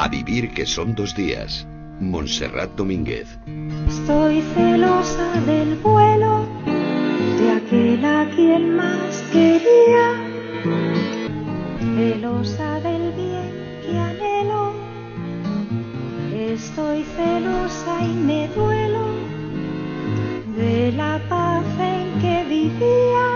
A vivir que son dos días. Montserrat Domínguez. Estoy celosa del vuelo de aquel a quien más quería. Celosa del bien que anhelo. Estoy celosa y me duelo de la paz en que vivía,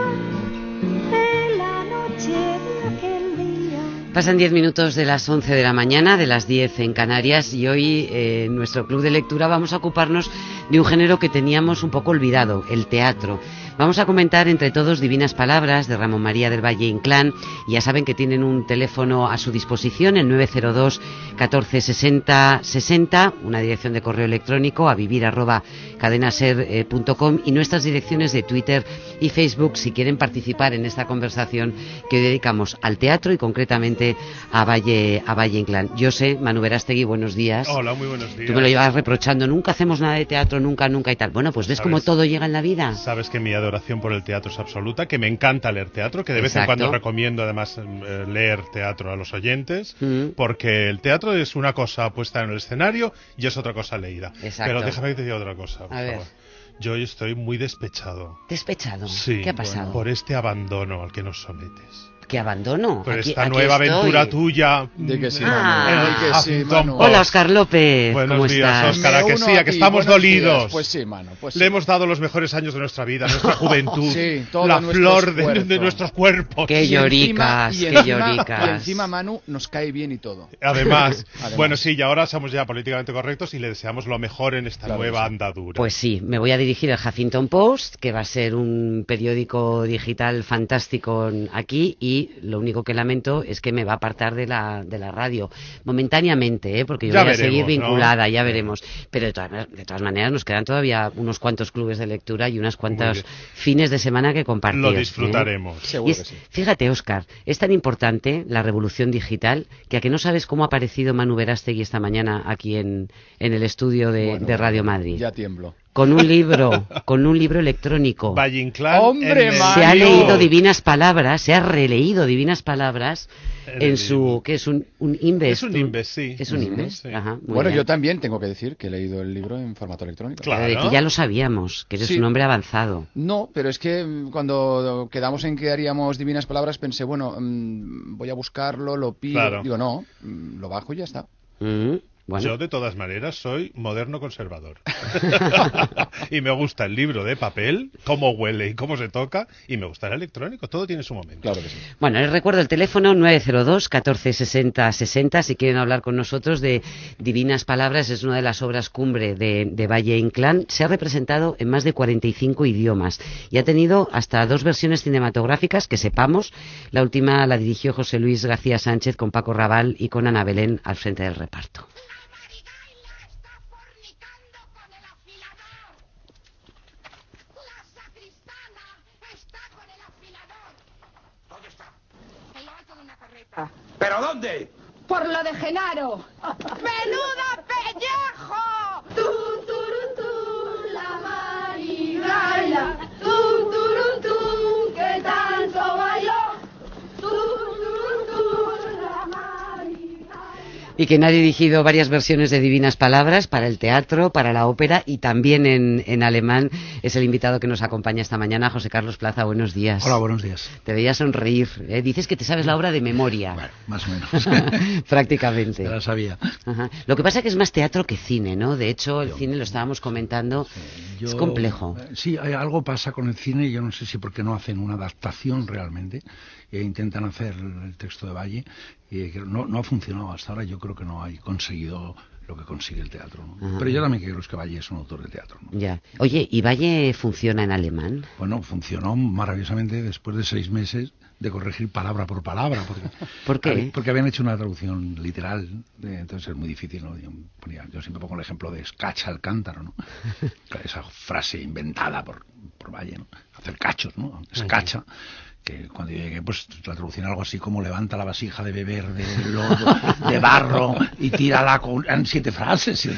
Pasan 10 minutos de las 11 de la mañana, de las 10 en Canarias, y hoy eh, en nuestro club de lectura vamos a ocuparnos de un género que teníamos un poco olvidado, el teatro. Vamos a comentar entre todos Divinas Palabras de Ramón María del Valle Inclán. Ya saben que tienen un teléfono a su disposición, el 902 14 60 60, una dirección de correo electrónico a vivir arroba cadenaser.com y nuestras direcciones de Twitter y Facebook si quieren participar en esta conversación que hoy dedicamos al teatro y concretamente a Valle, a Valle Inclán. Yo sé, Manu Verástegui, buenos días. Hola, muy buenos días. Tú me lo llevas reprochando, nunca hacemos nada de teatro, nunca, nunca y tal. Bueno, pues ves cómo todo llega en la vida. Sabes que mi adoración por el teatro es absoluta, que me encanta leer teatro, que de vez en cuando recomiendo además eh, leer teatro a los oyentes, Mm. porque el teatro es una cosa puesta en el escenario y es otra cosa leída. Exacto. Pero déjame que te diga otra cosa, por A ver. favor. Yo estoy muy despechado. Despechado. Sí, ¿Qué ha pasado? por este abandono al que nos sometes. ¿Qué abandono? Por Aquí- esta aquí nueva estoy. aventura tuya. Di que sí, Ah. Manu. Di que sí, Huffington Manu. Post. Hola, Oscar López. Buenos ¿Cómo días, estás? Óscar. Me a que sí, a que estamos Buenos días. dolidos. Pues sí, mano. Pues Le hemos dado los mejores años de nuestra vida, nuestra juventud, Sí, todo la flor de, de nuestros cuerpos. Qué Y encima- lloricas, y qué encima- lloricas. Y encima Manu nos cae bien y todo. Además, Además. bueno, sí, y ahora somos ya políticamente correctos y le deseamos lo mejor en esta Claro nueva sí. andadura. Pues sí, me voy a dirigir al Huffington Post, que va a ser un periódico digital fantástico aquí y lo único que lamento es que me va a apartar de la, de la radio momentáneamente, ¿eh? porque yo Ya voy a seguir ¿no? vinculada, ya veremos. Pero de todas, de todas maneras nos quedan todavía unos cuantos clubes de lectura y unas cuantas fines de semana que compartir. lo ¿eh? disfrutaremos. Seguro es- que sí. Fíjate, Óscar, es tan importante la revolución digital que a que no sabes cómo ha aparecido Manu Verástegui esta mañana aquí en, en el estudio de, Bueno, de Radio Madrid. Ya tiemblo. Con un libro, con un libro electrónico. ¡Hombre! Se ha leído divinas palabras, se ha releído divinas palabras En en el su, que es un, un Inves. Es un Inves, sí. Es un Inves, sí. ajá, Bueno, bien. yo también tengo que decir que he leído el libro en formato electrónico. Claro. De que ya lo sabíamos, que eres Sí. un hombre avanzado. No, pero es que mm, cuando quedamos en que haríamos divinas palabras pensé, bueno, mm, voy a buscarlo, lo pido. Claro. Digo, no, mm, lo bajo y ya está. Mm, bueno, Yo, de todas maneras, soy moderno conservador. y me gusta el libro de papel, cómo huele y cómo se toca, y me gusta el electrónico. Todo tiene su momento. Claro que sí. Bueno, les recuerdo el teléfono 902 14 60 60 si quieren hablar con nosotros de Divinas Palabras, es una de las obras cumbre de, de Valle Inclán. Se ha representado en más de 45 idiomas y ha tenido hasta dos versiones cinematográficas que sepamos. La última la dirigió José Luis García Sánchez con Paco Raval y con Ana Belén al frente del reparto. ¿Pero dónde? Por lo de Genaro. ¡Menuda pellejo! Tú, turun, tú, la marigaila. Tú, turun, tú, que tanto bailó. Tú, turun, tú, la marigaila. Y quien ha dirigido varias versiones de Divinas Palabras para el teatro, para la ópera y también en, en alemán es el invitado que nos acompaña esta mañana, José Carlos Plaza. Buenos días. Hola, buenos días. Te veía sonreír. ¿eh? Dices que te sabes la obra de memoria. Bueno, más o menos. Prácticamente. Ya la sabía. Ajá. Lo que pasa es que es más teatro que cine, ¿no? De hecho, el cine lo estábamos comentando. Yo- Es complejo. eh, Sí, hay algo pasa con el cine, yo no sé si porque no hacen una adaptación realmente, e intentan hacer el texto de Valle, y no, no ha funcionado hasta ahora, yo creo que no hay conseguido lo que consigue el teatro. ¿no? Pero yo también creo que Valle es un autor de teatro. ¿no? Ya. Oye, ¿y Valle funciona en alemán? Bueno, funcionó maravillosamente después de seis meses de corregir palabra por palabra. Porque, ¿Por qué? Porque habían hecho una traducción literal, eh, entonces es muy difícil. ¿no? Yo, ponía- yo siempre pongo el ejemplo de escacha al cántaro, ¿no? Esa frase inventada por, por Valle, ¿no? hacer cachos, ¿no? Es cacha que cuando yo llegué, pues la traducción algo así como levanta la vasija de beber de lodo, de barro y tírala con en siete frases.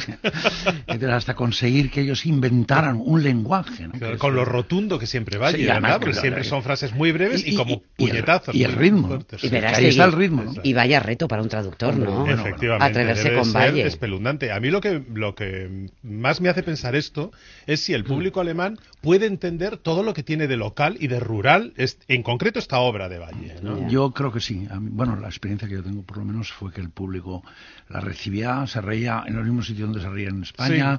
Entonces, hasta conseguir que ellos inventaran un lenguaje. ¿no? Claro, con lo rotundo que siempre vaya, Sí, ¿verdad? además, Porque claro, siempre y- son frases muy breves y, y- como y el- puñetazos. y el ritmo. fuertes, Y verás ahí está el ritmo, ¿no? Y vaya reto para un traductor, ¿no? Bueno, Efectivamente, Atreverse con Valle. espeluznante. A mí lo que, lo que más me hace pensar esto es si el Mm. público alemán puede entender todo lo que tiene de local y de rural, en concreto esta obra de Valle. ¿no? Yo creo que sí. A mí- bueno, la experiencia que yo tengo por lo menos fue que el público la recibía, se reía en los mismos sitios donde se reía en España,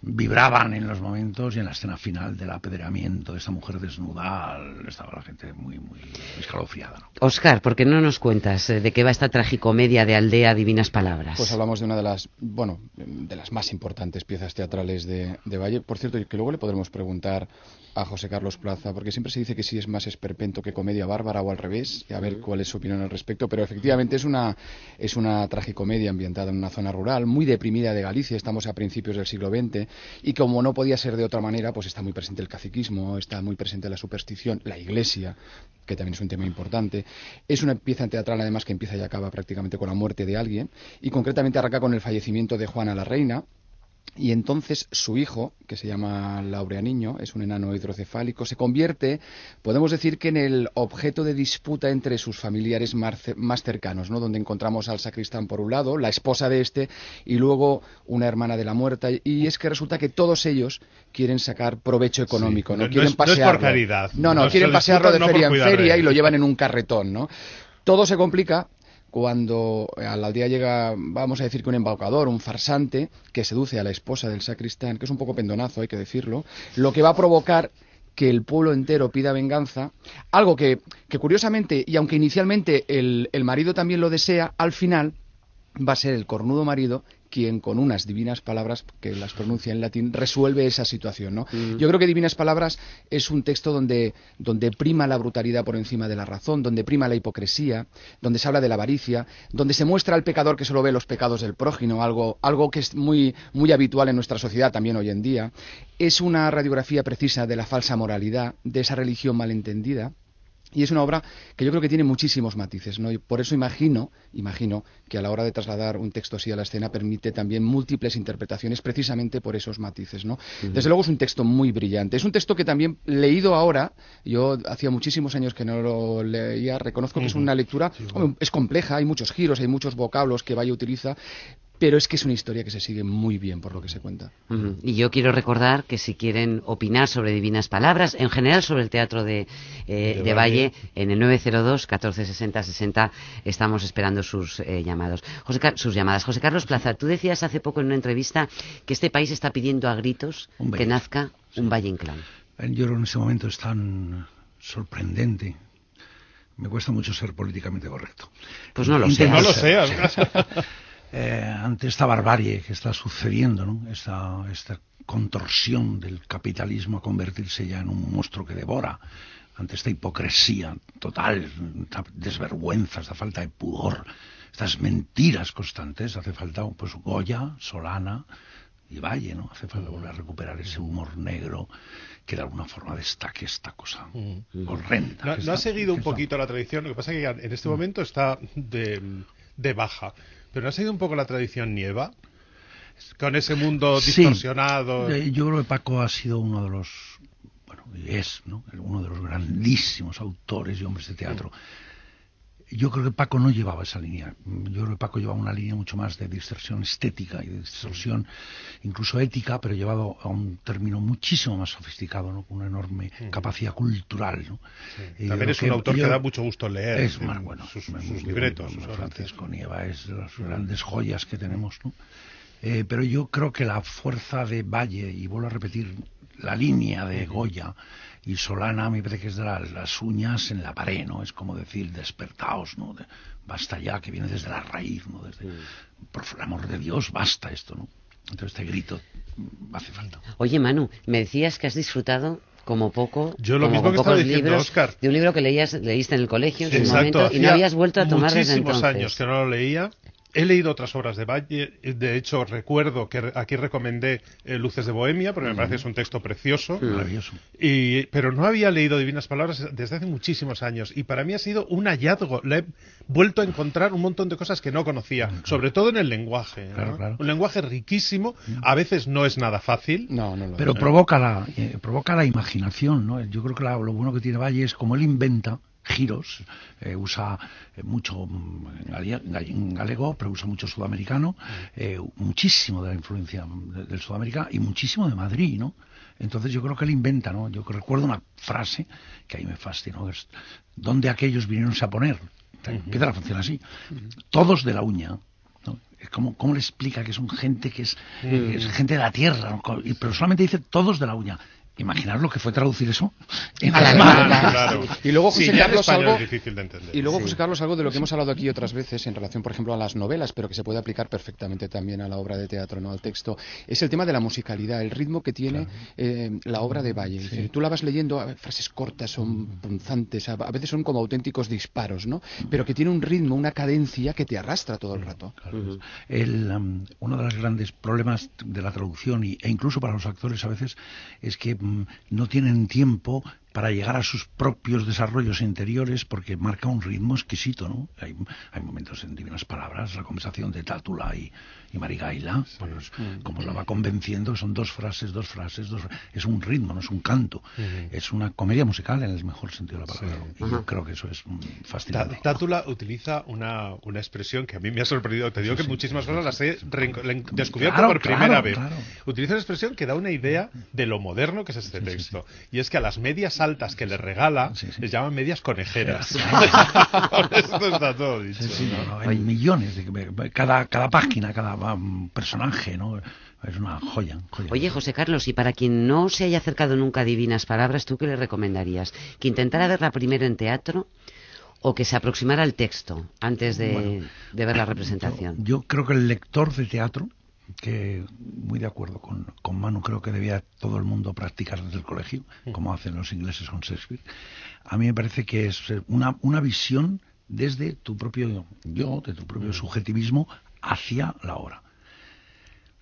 vibraban en los momentos y en la escena final del apedreamiento de esa mujer desnuda estaba la gente muy, muy escalofriada. ¿no? Oscar, ¿por qué no nos cuentas eh, de qué va esta tragicomedia de Aldea Divinas Palabras? Pues hablamos de una de las, bueno, de las más importantes piezas teatrales de, de Valle. Por cierto, que luego le podremos preguntar a José Carlos Plaza, porque siempre se dice que sí es más esperpento que comedia bárbara o al revés, y a ver cuál es su opinión al respecto, pero efectivamente es una, es una tragicomedia ambientada en una zona rural, muy deprimida de Galicia, estamos a principios del siglo XX, y como no podía ser de otra manera, pues está muy presente el caciquismo, está muy presente la superstición, la iglesia, que también es un tema importante. Es una pieza teatral además que empieza y acaba prácticamente con la muerte de alguien, y concretamente arranca con el fallecimiento de Juana la Reina, y entonces su hijo, que se llama Laureaniño, es un enano hidrocefálico, se convierte, podemos decir que en el objeto de disputa entre sus familiares más ce- más cercanos, ¿no? Donde encontramos al sacristán por un lado, la esposa de este, y luego una hermana de la muerta. Y es que resulta que todos ellos quieren sacar provecho económico, Sí. ¿no? No- quieren es- no es por pasearlo. caridad. No, no, quieren se pasearlo de feria en feria y lo llevan en un carretón, ¿no? Todo se complica cuando a la aldea llega, vamos a decir que un embaucador, un farsante, que seduce a la esposa del sacristán, que es un poco pendonazo, hay que decirlo, lo que va a provocar que el pueblo entero pida venganza, algo que, que curiosamente, y aunque inicialmente el, el marido también lo desea, al final va a ser el cornudo marido quien con unas divinas palabras que las pronuncia en latín resuelve esa situación, ¿no? Yo creo que divinas palabras es un texto donde donde prima la brutalidad por encima de la razón, donde prima la hipocresía, donde se habla de la avaricia, donde se muestra al pecador que solo ve los pecados del prójimo, algo algo que es muy muy habitual en nuestra sociedad también hoy en día. Es una radiografía precisa de la falsa moralidad, de esa religión malentendida. Y es una obra que yo creo que tiene muchísimos matices, ¿no? Y por eso imagino, imagino que a la hora de trasladar un texto así a la escena permite también múltiples interpretaciones precisamente por esos matices, ¿no? Desde luego es un texto muy brillante. Es un texto que también leído ahora, yo hacía muchísimos años que no lo leía, reconozco que es una lectura, es compleja, hay muchos giros, hay muchos vocablos que Valle utiliza, pero es que es una historia que se sigue muy bien por lo que se cuenta. Y yo quiero recordar que si quieren opinar sobre Divinas Palabras, en general sobre el teatro de, eh, De de Valle. Valle, en el 902 14 60 60 estamos esperando sus eh, llamados. José Car- sus llamadas. José Carlos Plaza, tú decías hace poco en una entrevista que este país está pidiendo a gritos que nazca un Valle Inclán. Eh, Yo creo que en ese momento es tan sorprendente. Me cuesta mucho ser políticamente correcto. Pues no lo Intento No lo sé. Eh, ante esta barbarie que está sucediendo, ¿no? esta, esta contorsión del capitalismo a convertirse ya en un monstruo que devora, ante esta hipocresía total, esta desvergüenza, esta falta de pudor, estas mentiras constantes, hace falta pues Goya, Solana y Valle, ¿no? Hace falta volver a recuperar ese humor negro que de alguna forma destaque esta cosa horrenda. No, ha seguido un está- poquito la tradición, lo que pasa es que en este momento está de, de baja. Pero no ha seguido un poco la tradición nieva, con ese mundo Sí. distorsionado. Eh, Yo creo que Paco ha sido uno de los, bueno, y es, ¿no? Uno de los grandísimos autores y hombres de teatro. Yo creo que Paco no llevaba esa línea. Yo creo que Paco llevaba una línea mucho más de distorsión estética y de distorsión incluso ética, pero llevado a un término muchísimo más sofisticado, ¿no? Con una enorme capacidad cultural, ¿no? Yo También es un autor que da mucho gusto leer. es sí, más bueno sus, libretos, sus. Francisco Nieva es de las grandes joyas que tenemos ¿no? Eh, pero yo creo que la fuerza de Valle y vuelvo a repetir la línea de Goya y Solana me parece que es de la- las uñas en la pared no es como decir despertaos no De- basta ya que viene desde la raíz no desde por el amor de Dios basta esto no entonces este grito mm, hace falta. Oye, Manu, me decías que has disfrutado como poco, Yo lo como mismo con que estaba pocos diciendo, libros, de un libro que leías, leíste en el colegio en su Exacto, momento y no habías vuelto a tomar desde muchísimos entonces. años que no lo leía He leído otras obras de Valle, de hecho recuerdo que aquí recomendé eh, Luces de Bohemia, porque me parece que es un texto precioso, Maravilloso. y, pero no había leído Divinas Palabras desde hace muchísimos años y para mí ha sido un hallazgo. Le he vuelto a encontrar un montón de cosas que no conocía, sobre todo en el lenguaje. ¿no? Claro, claro. Un lenguaje riquísimo, a veces no es nada fácil. No, no lo Pero es. provoca la, eh, provoca la imaginación, ¿no? Yo creo que la- lo bueno que tiene Valle es como él inventa giros, eh, usa eh, mucho mm, en galego, pero usa mucho sudamericano, eh, muchísimo de la influencia de- del sudamericano y muchísimo de Madrid, ¿no? Entonces yo creo que él inventa, ¿no? Yo recuerdo una frase que ahí me fascinó, es ¿dónde aquellos vinieron a poner? Empieza la función así. Todos de la uña. ¿no? ¿Cómo, ¿Cómo le explica que son gente que es, gente de la tierra? Pero solamente dice todos de la uña. Imaginar lo que fue traducir eso en alemán. Claro. Y luego Sí, José en Carlos algo es difícil de entender. Y luego, José Carlos, algo de lo que hemos hablado aquí otras veces en relación, por ejemplo, a las novelas, pero que se puede aplicar perfectamente también a la obra de teatro, no al texto, es el tema de la musicalidad, el ritmo que tiene eh, la obra de Valle. Es decir, Tú la vas leyendo, a ver, frases cortas, son punzantes, a a veces son como auténticos disparos, ¿no? Pero que tiene un ritmo, una cadencia que te arrastra todo el rato. Claro. El, um, uno de los grandes problemas de la traducción y- e incluso para los actores a veces es que mm, no tienen tiempo para llegar a sus propios desarrollos interiores porque marca un ritmo exquisito, ¿no? Hay, hay momentos en Divinas Palabras, la conversación de Tátula y, y Marigaila, bueno, es como la va convenciendo, son dos frases, dos frases, dos, es un ritmo, no es un canto, es una comedia musical en el mejor sentido de la palabra. Y yo creo que eso es mm, fascinante. Tátula utiliza una, una expresión que a mí me ha sorprendido. Te digo que muchísimas cosas las he descubierto Claro, por primera claro, vez. claro. Utiliza una expresión que da una idea de lo moderno que es este texto. Y es que a las medias altas que le regala Sí, sí. les llaman medias conejeras. Con esto está todo dicho. Sí, sí, ¿no? no, no, hay millones de cada cada página, cada um, personaje, ¿no? Es una joya. joya. Oye, José Carlos, y para quien no se haya acercado nunca a Divinas Palabras, ¿tú qué le recomendarías? ¿Que intentara verla primero en teatro o que se aproximara al texto antes de, Bueno, de ver la representación? Yo creo que el lector de teatro, que muy de acuerdo con, con Manu, creo que debía todo el mundo practicar desde el colegio, como hacen los ingleses con Shakespeare. A mí me parece que es eh, una, una visión desde tu propio yo, de tu propio subjetivismo, hacia la obra.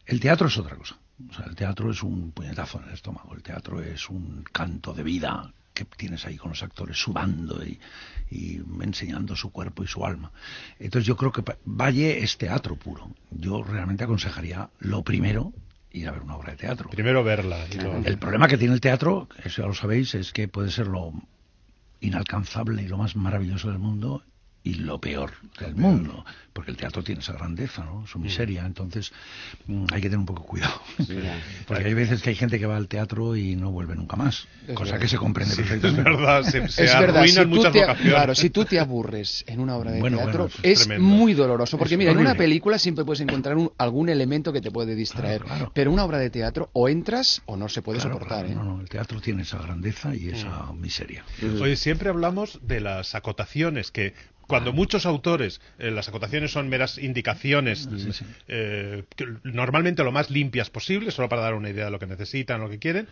El teatro es otra cosa. O sea, el teatro es un puñetazo en el estómago. El teatro es un canto de vida que tienes ahí con los actores sudando y, y enseñando su cuerpo y su alma. Entonces yo creo que Valle es teatro puro. Yo realmente aconsejaría lo primero ir a ver una obra de teatro. Primero verla. y luego- El problema que tiene el teatro, eso ya lo sabéis, es que puede ser lo inalcanzable y lo más maravilloso del mundo y lo peor del mundo, porque el teatro tiene esa grandeza, ¿no? Su miseria, entonces mm, hay que tener un poco de cuidado. Porque hay veces que hay gente que va al teatro y no vuelve nunca más, Es cosa verdad. que se comprende Sí, es perfectamente. verdad, se, se es verdad, arruinan si muchas te, claro, si tú te aburres en una obra de Bueno, teatro, bueno, es muy doloroso. Porque Es mira, en una película siempre puedes encontrar un- algún elemento que te puede distraer. Claro, claro. Pero una obra de teatro, o entras o no se puede Claro, soportar. claro, ¿eh? no, no, el teatro tiene esa grandeza y esa miseria. Oye, siempre hablamos de las acotaciones, que cuando muchos autores, eh, las acotaciones son meras indicaciones, eh, normalmente lo más limpias posible, solo para dar una idea de lo que necesitan, lo que quieren.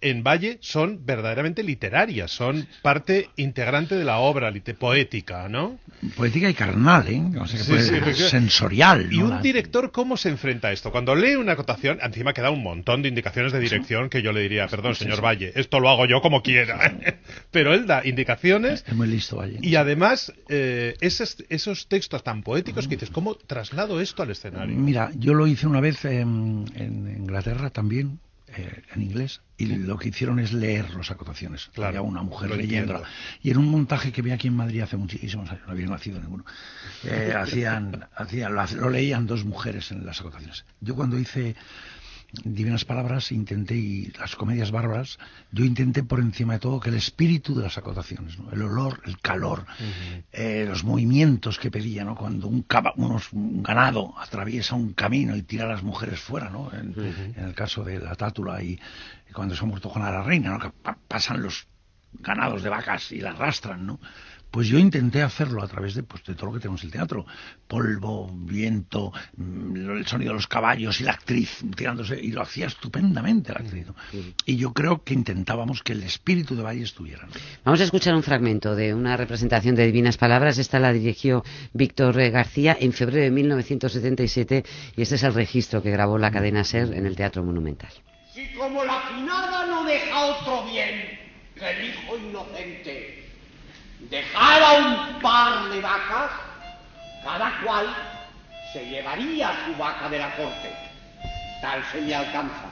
En Valle son verdaderamente literarias, son parte integrante de la obra poética, ¿no? Poética y carnal, ¿eh? O sea, que Sí, puede- sí, efectivamente. sensorial. ¿Y ¿no? un director cómo se enfrenta a esto? Cuando lee una acotación, encima queda un montón de indicaciones de dirección que yo le diría, perdón, señor Valle, esto lo hago yo como quiera. Pero él da indicaciones Es muy listo, Valle. y además eh, esos, esos textos tan poéticos que dices, ¿cómo traslado esto al escenario? Mira, yo lo hice una vez en, en Inglaterra también, eh, en inglés, y lo que hicieron es leer las acotaciones. Claro, Había una mujer leyéndola. Y en un montaje que vi aquí en Madrid hace muchísimos años, no había nacido ninguno, eh, hacían, hacían, lo, lo leían dos mujeres en las acotaciones. Yo cuando hice Divinas Palabras intenté, y las comedias bárbaras, yo intenté por encima de todo que el espíritu de las acotaciones, ¿no? el olor, el calor, eh, los movimientos que pedía, ¿no? cuando un, caba- unos- un ganado atraviesa un camino y tira a las mujeres fuera, ¿no? en, en el caso de la tátula y, y cuando se ha muerto Juana la Reina, ¿no? que pa- pasan los ganados de vacas y las arrastran, ¿no? Pues yo intenté hacerlo a través de, pues, de todo lo que tenemos en el teatro. Polvo, viento, mm, el sonido de los caballos y la actriz tirándose, y lo hacía estupendamente la actriz. ¿no? Y yo creo que intentábamos que el espíritu de Valle estuviera. ¿no? Vamos a escuchar un fragmento de una representación de Divinas Palabras. Esta la dirigió Víctor eh, García en febrero de 1977 y este es el registro que grabó la cadena SER en el Teatro Monumental. Si como la finada no deja otro bien que el hijo inocente, dejara un par de vacas, cada cual se llevaría su vaca de la corte. Tal se me alcanza.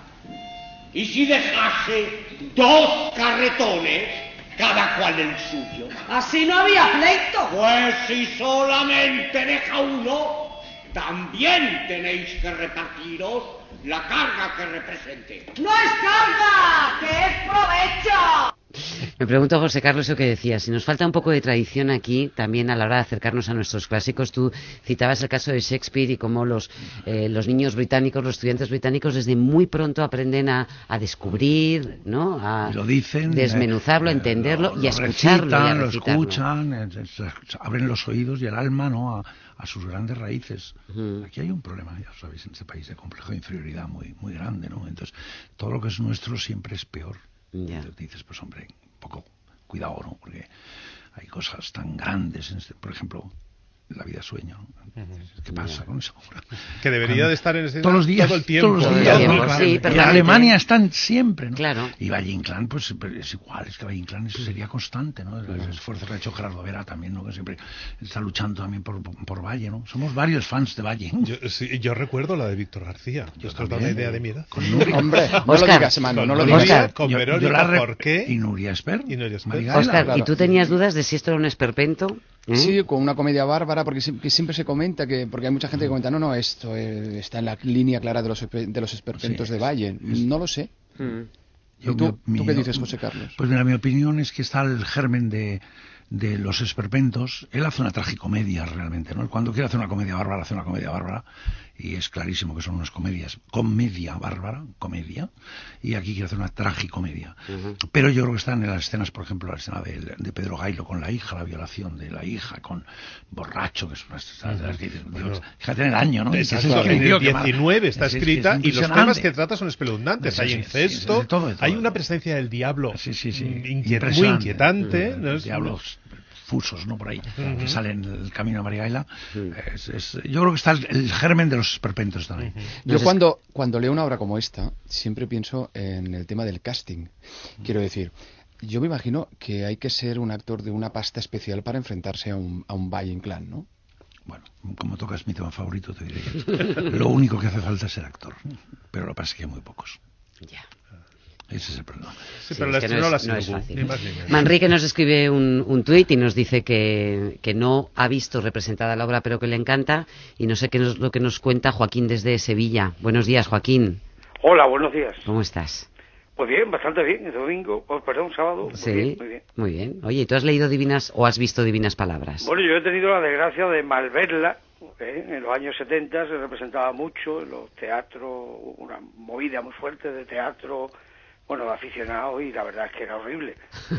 Y si dejase dos carretones, cada cual el suyo. Así no había pleito. Pues si solamente deja uno, también tenéis que repartiros la carga que represente. No es carga, que es provecho. Me pregunto, José Carlos, lo que decía, si nos falta un poco de tradición aquí, también a la hora de acercarnos a nuestros clásicos, tú citabas el caso de Shakespeare y cómo los, eh, los niños británicos, los estudiantes británicos, desde muy pronto aprenden a, a descubrir, ¿no? A lo dicen, desmenuzarlo, eh, entenderlo lo- y a lo escucharlo. y a recitan, lo escuchan, eh, abren los oídos y el alma ¿no? a, a sus grandes raíces. Aquí hay un problema, ya sabéis, en este país de complejo de inferioridad muy, muy grande. ¿no? Entonces, todo lo que es nuestro siempre es peor. Entonces dices, pues hombre, un poco cuidado, ¿no? Porque hay cosas tan grandes, este- por ejemplo, la vida sueño. ¿no? ¿Qué pasa con eso? Que debería de estar en escena todos los días, todo el tiempo. todos los días, sí, Y en. Alemania están siempre, ¿no? Claro. Y Valle Inclán, pues es igual, es que Valle Inclán eso sería constante, ¿no? El, el esfuerzo que ha hecho Gerardo Vera también, ¿no? Que siempre está luchando también por, por Valle, ¿no? Somos varios fans de Valle. Yo, sí, yo recuerdo la de Víctor García. Yo Esto os da también. una idea de mi edad. Con Nuria, Hombre, no lo Oscar. digas, Manu, no lo Con digas. Oscar. con Yo- yo Verónica la re- Porqué. Y Nuria Esper. Y Nuria Esper. Oscar, ¿y tú tenías dudas de si esto era un esperpento? Sí, con una comedia bárbara, porque sie- que siempre se comenta que, porque hay mucha gente que comenta, no, no, esto eh, está en la línea clara de los, de los esperpentos Sí, de es- Valle. No lo sé. Mm. ¿Y tú, mi- tú qué dices, José Carlos? Pues mira, mi opinión es que está el germen de, de los esperpentos. Él hace una tragicomedia realmente, ¿no? Cuando quiere hacer una comedia bárbara, hace una comedia bárbara. Y es clarísimo que son unas comedias. Comedia bárbara, comedia. Y aquí quiere hacer una tragicomedia. Pero yo creo que están en las escenas, por ejemplo, la escena de, de Pedro Gailo con la hija, la violación de la hija, con Borracho, que es una escena de las que Dios, fíjate en el año, ¿no? Que en el mal. 19 está Es- es- escrita es y los temas que trata son espeluznantes. Hay incesto, hay una presencia del diablo Sí, sí, sí. inquiet- muy inquietante. ¿no? Es- Diablos fusos, ¿no? Por ahí, que salen en el camino a Marigaela. Es- es- yo creo que está el, el germen de los esperpentos también. Yo Nos es- cuando, cuando leo una obra como esta, siempre pienso en el tema del casting. Quiero decir, yo me imagino que hay que ser un actor de una pasta especial para enfrentarse a un, a un Valle Inclán, ¿no? Bueno, como tocas mi tema favorito, te diré que lo único que hace falta es ser actor. Pero lo que pasa es que hay muy pocos. Ya. Ese es el problema. Sí, Sí, pero es que no la es- no es Singu, fácil. ni más ni menos. Manrique nos escribe un, un tuit y nos dice que, que no ha visto representada la obra, pero que le encanta. Y no sé qué es lo que nos cuenta Joaquín desde Sevilla. Buenos días, Joaquín. Hola, buenos días. ¿Cómo estás? Pues bien, bastante bien. El domingo, oh, perdón, sábado. Muy Sí, bien, muy bien. muy bien. Oye, ¿y ¿tú has leído divinas o has visto divinas palabras? Bueno, yo he tenido la desgracia de malverla. ¿eh? En los años 70 se representaba mucho en los teatros, una movida muy fuerte de teatro, bueno, aficionados y la verdad es que era horrible.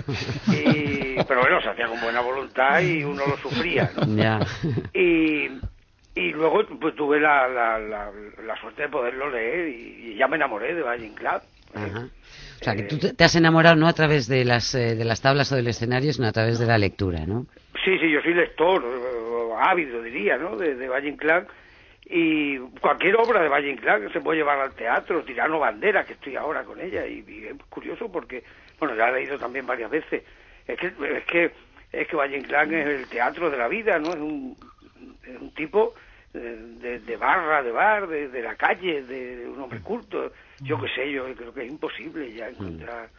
Y- pero bueno, se hacía con buena voluntad y uno lo sufría, ¿no? Ya. Y, y luego pues tuve la, la, la, la suerte de poderlo leer y, y ya me enamoré de Valle. ¿eh? Ajá. O sea, que tú te te has enamorado no a través de las, eh, de las tablas o del escenario, sino a través de la lectura, ¿no? Sí, sí, yo soy lector, eh, ávido diría, ¿no? De, de Valle Inclán. Y cualquier obra de Valle Inclán que se puede llevar al teatro, Tirano Bandera, que estoy ahora con ella, y, y es curioso porque, bueno, ya he leído también varias veces. Es que, es que, es que Valle Inclán es el teatro de la vida, ¿no? Es un, es un tipo eh, de, de barra, de bar, de, de la calle, de, de un hombre culto. Yo qué sé, yo creo que es imposible ya encontrar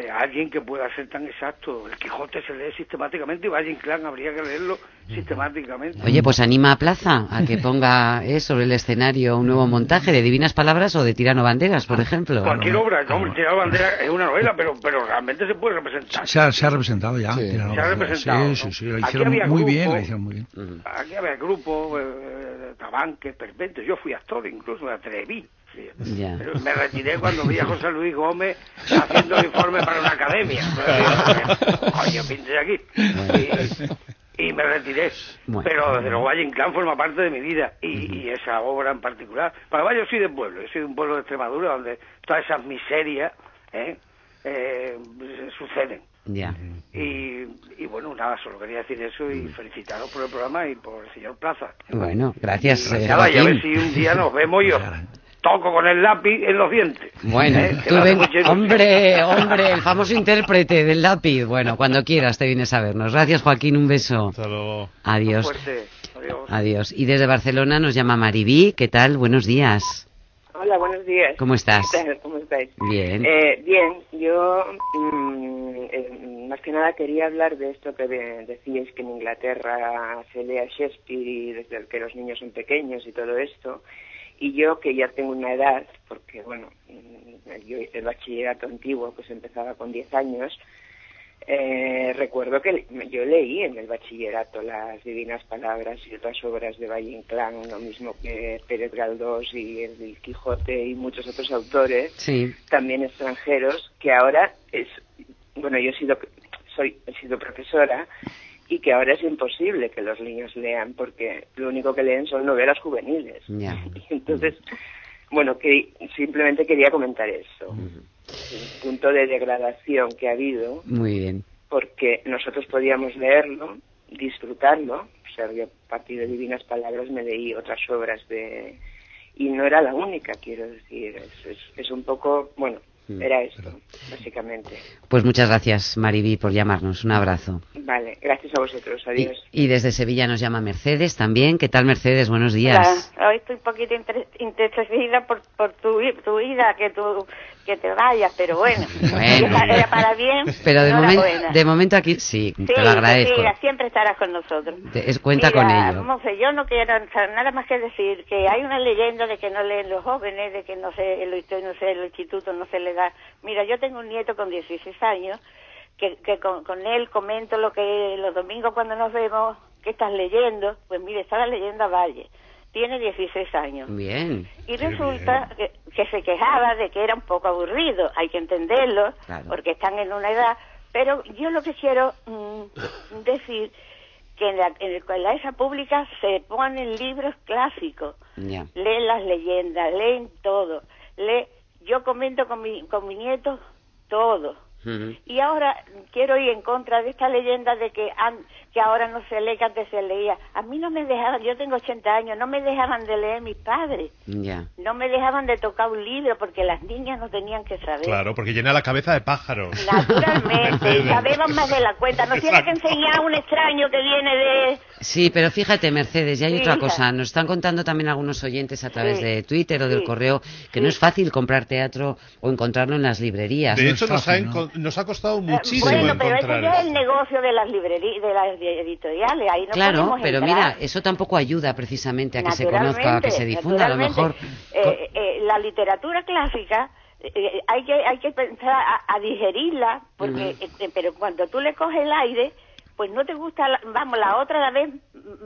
eh, alguien que pueda ser tan exacto. El Quijote se lee sistemáticamente y Valle Inclán habría que leerlo sistemáticamente. Oye, pues anima a Plaza a que ponga eh, sobre el escenario un nuevo montaje de Divinas Palabras o de Tirano Banderas, por ejemplo. Cualquier obra, no, claro. Tirano Bandera es una novela, pero, pero realmente se puede representar. Se ha, se ha representado ya. Sí. Tirano Se ha representado, Sí, sí, sí, la Aquí hicieron había muy bien, grupo. la hicieron muy bien. Aquí había grupos, eh, tabanques, perventos. Yo fui actor, incluso me atreví. Ya. Me retiré cuando vi a José Luis Gómez haciendo el informe para una academia. Coño, pinte aquí. Y, y me retiré. Bueno. Pero desde luego Valle Inclán forma parte de mi vida y, y esa obra en particular. Para yo soy de pueblo, yo soy de un pueblo de Extremadura donde todas esas miserias ¿eh? Eh, suceden. Ya. Y, y bueno, nada, solo quería decir eso y felicitaros por el programa y por el señor Plaza. Bueno, gracias, eh, Nada, y a ver si un día nos vemos y os toco con el lápiz en los dientes. Bueno, ¿Eh? Tú ven- hombre, hombre, el famoso intérprete del lápiz. Bueno, cuando quieras te vienes a vernos. Gracias, Joaquín, un beso. Hasta luego. Adiós. Fuerte. Adiós. Adiós. Y desde Barcelona nos llama Maribí. ¿Qué tal? Buenos días. Hola, buenos días. ¿Cómo estás? ¿Cómo estáis? Bien. Eh, bien, yo mm, eh, más que nada quería hablar de esto que de- decíais que en Inglaterra se lee a Shakespeare desde que los niños son pequeños y todo esto. Y yo que ya tengo una edad, porque bueno, mm, yo hice el bachillerato antiguo, pues empezaba con 10 años, eh, recuerdo que yo leí en el bachillerato las Divinas Palabras y otras obras de Valle Inclán, lo mismo que Pérez Galdós y el Quijote y muchos otros autores, Sí. también extranjeros, que ahora es, bueno, yo he sido, soy, he sido profesora y que ahora es imposible que los niños lean porque lo único que leen son novelas juveniles. Y entonces, bueno, que simplemente quería comentar eso. El punto de degradación que ha habido Muy bien. porque nosotros podíamos leerlo, disfrutarlo, o sea, yo a partir de Divinas Palabras me leí otras obras de... y no era la única, quiero decir, es, es, es un poco, bueno, era esto, básicamente. Pues muchas gracias, Maribí, por llamarnos. Un abrazo. Vale, gracias a vosotros, Y, adiós. y desde Sevilla nos llama Mercedes también. ¿Qué tal, Mercedes? Buenos días. Hola, hoy estoy un poquito entristecida por, por tu, tu vida, que tú que te vayas, pero bueno, Bueno. era, era para bien. Pero de, momen- enhorabuena. de momento aquí sí, Sí, te lo agradezco. mira, siempre estarás con nosotros. Te- es- cuenta Mira, con ello. Monse, yo no quiero nada más que decir que hay una leyenda de que no leen los jóvenes, de que no sé, el, no sé, el instituto no se le da. Mira, yo tengo un nieto con 16 años que, que con, con él comento lo que los domingos cuando nos vemos, ¿qué estás leyendo? Pues mire, estaba leyendo a Valle. Tiene 16 años. Bien. Y resulta que, que se quejaba de que era un poco aburrido, hay que entenderlo, Claro. porque están en una edad. Pero yo lo que quiero mm, decir que en la, en el- en la ESA pública se ponen libros clásicos, Ya. leen las leyendas, leen todo, lee, yo comento con mi, con mi nieto todo. Y ahora quiero ir en contra de esta leyenda de que, an- que ahora no se lee, que antes se leía. A mí no me dejaban, yo tengo 80 años, no me dejaban de leer mis padres. Ya. No me dejaban de tocar un libro porque las niñas no tenían que saber. Claro, porque llena la cabeza de pájaros. Naturalmente, y sabemos más de la cuenta. Nos tiene que enseñar a un extraño que viene de... Sí, pero fíjate, Mercedes, ya hay Sí, otra hija. cosa. Nos están contando también algunos oyentes a través Sí. de Twitter o del Sí. correo que no es fácil comprar teatro o encontrarlo en las librerías. De No hecho, es nos ha, fácil, ¿no? nos ha costado Eh, muchísimo bueno, pero ese encontrar ya es el negocio de las librerías, de las editoriales. Ahí no claro, pero entrar. mira, eso tampoco ayuda precisamente a que se conozca, a que se difunda. A lo mejor. Eh, eh, la literatura clásica eh, hay que hay que pensar a, a digerirla, porque eh, pero cuando tú le coges el aire, pues no te gusta, la- vamos, la otra la vez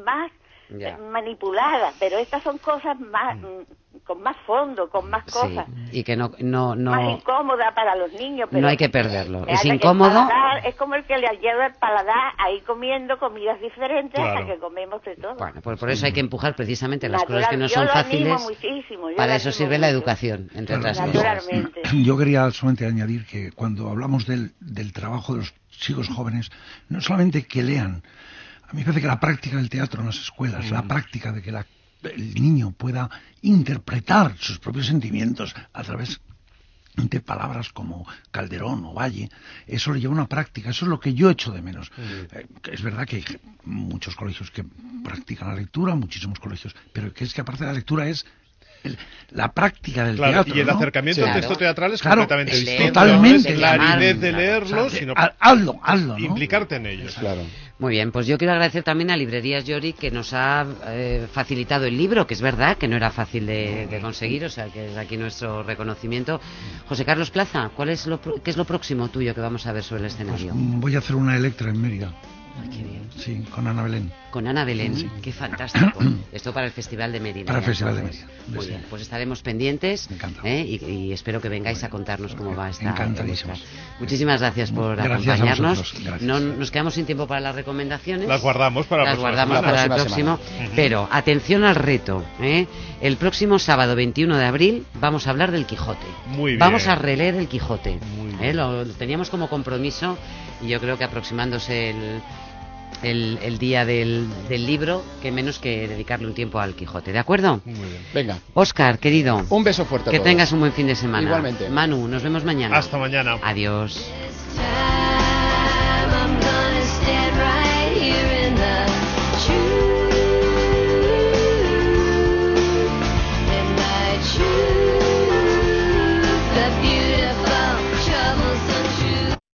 más Ya. manipulada, pero estas son cosas más mm, con más fondo, con más Sí, cosas. y que no, no, Más no, incómoda para los niños. Pero no hay que perderlo. Es incómodo. paladar es como el que le lleva el paladar ahí comiendo comidas diferentes hasta Claro. que comemos de todo. Bueno, pues por eso hay que empujar precisamente las cosas que no son yo lo animo fáciles. muchísimo, yo Para lo eso animo sirve la mucho. educación, entre otras cosas. Yo quería solamente añadir que cuando hablamos del, del trabajo de los chicos jóvenes, no solamente que lean, a mí me parece que la práctica del teatro en las escuelas, la práctica de que la- el niño pueda interpretar sus propios sentimientos a través de palabras como Calderón o Valle, eso le lleva a una práctica, eso es lo que yo echo de menos. Eh, es verdad que hay muchos colegios que practican la lectura, muchísimos colegios, pero que es que aparte de la lectura es el- la práctica del Claro, teatro. y el ¿no? acercamiento al Claro. texto teatral es Claro, completamente el distinto. Totalmente. No es la aridez de leerlo, O sea, sino ha- hazlo, hazlo, ¿no? implicarte en ellos. Claro. Muy bien, pues yo quiero agradecer también a Librerías Llori que nos ha eh, facilitado el libro, que es verdad que no era fácil de, de conseguir, o sea que es aquí nuestro reconocimiento. José Carlos Plaza, ¿cuál es lo, pro- ¿qué es lo próximo tuyo que vamos a ver sobre el Pues, escenario? mm, voy a hacer una Electra en Mérida. Sí, con Ana Belén. Con Ana Belén, Sí. qué fantástico. Esto para el Festival de Mérida. Para el ya, Festival de entonces. Mérida, Muy sí. bien, pues estaremos pendientes ¿eh? y, y espero que vengáis a contarnos cómo va esta. Encantadísimos. Muchísimas gracias por Gracias acompañarnos. No, nos quedamos sin tiempo para las recomendaciones. Las guardamos para la Las guardamos semana. para el próximo. semana. Pero atención al reto. ¿eh? El próximo sábado 21 de abril vamos a hablar del Quijote. Muy bien. Vamos a releer el Quijote. ¿eh? Lo, lo teníamos como compromiso y yo creo que aproximándose el, el, el día del, del libro, que menos que dedicarle un tiempo al Quijote. ¿De acuerdo? Venga. Oscar, querido. Un beso fuerte a Que todos. tengas un buen fin de semana. Igualmente. Manu, nos vemos mañana. Hasta mañana. Adiós.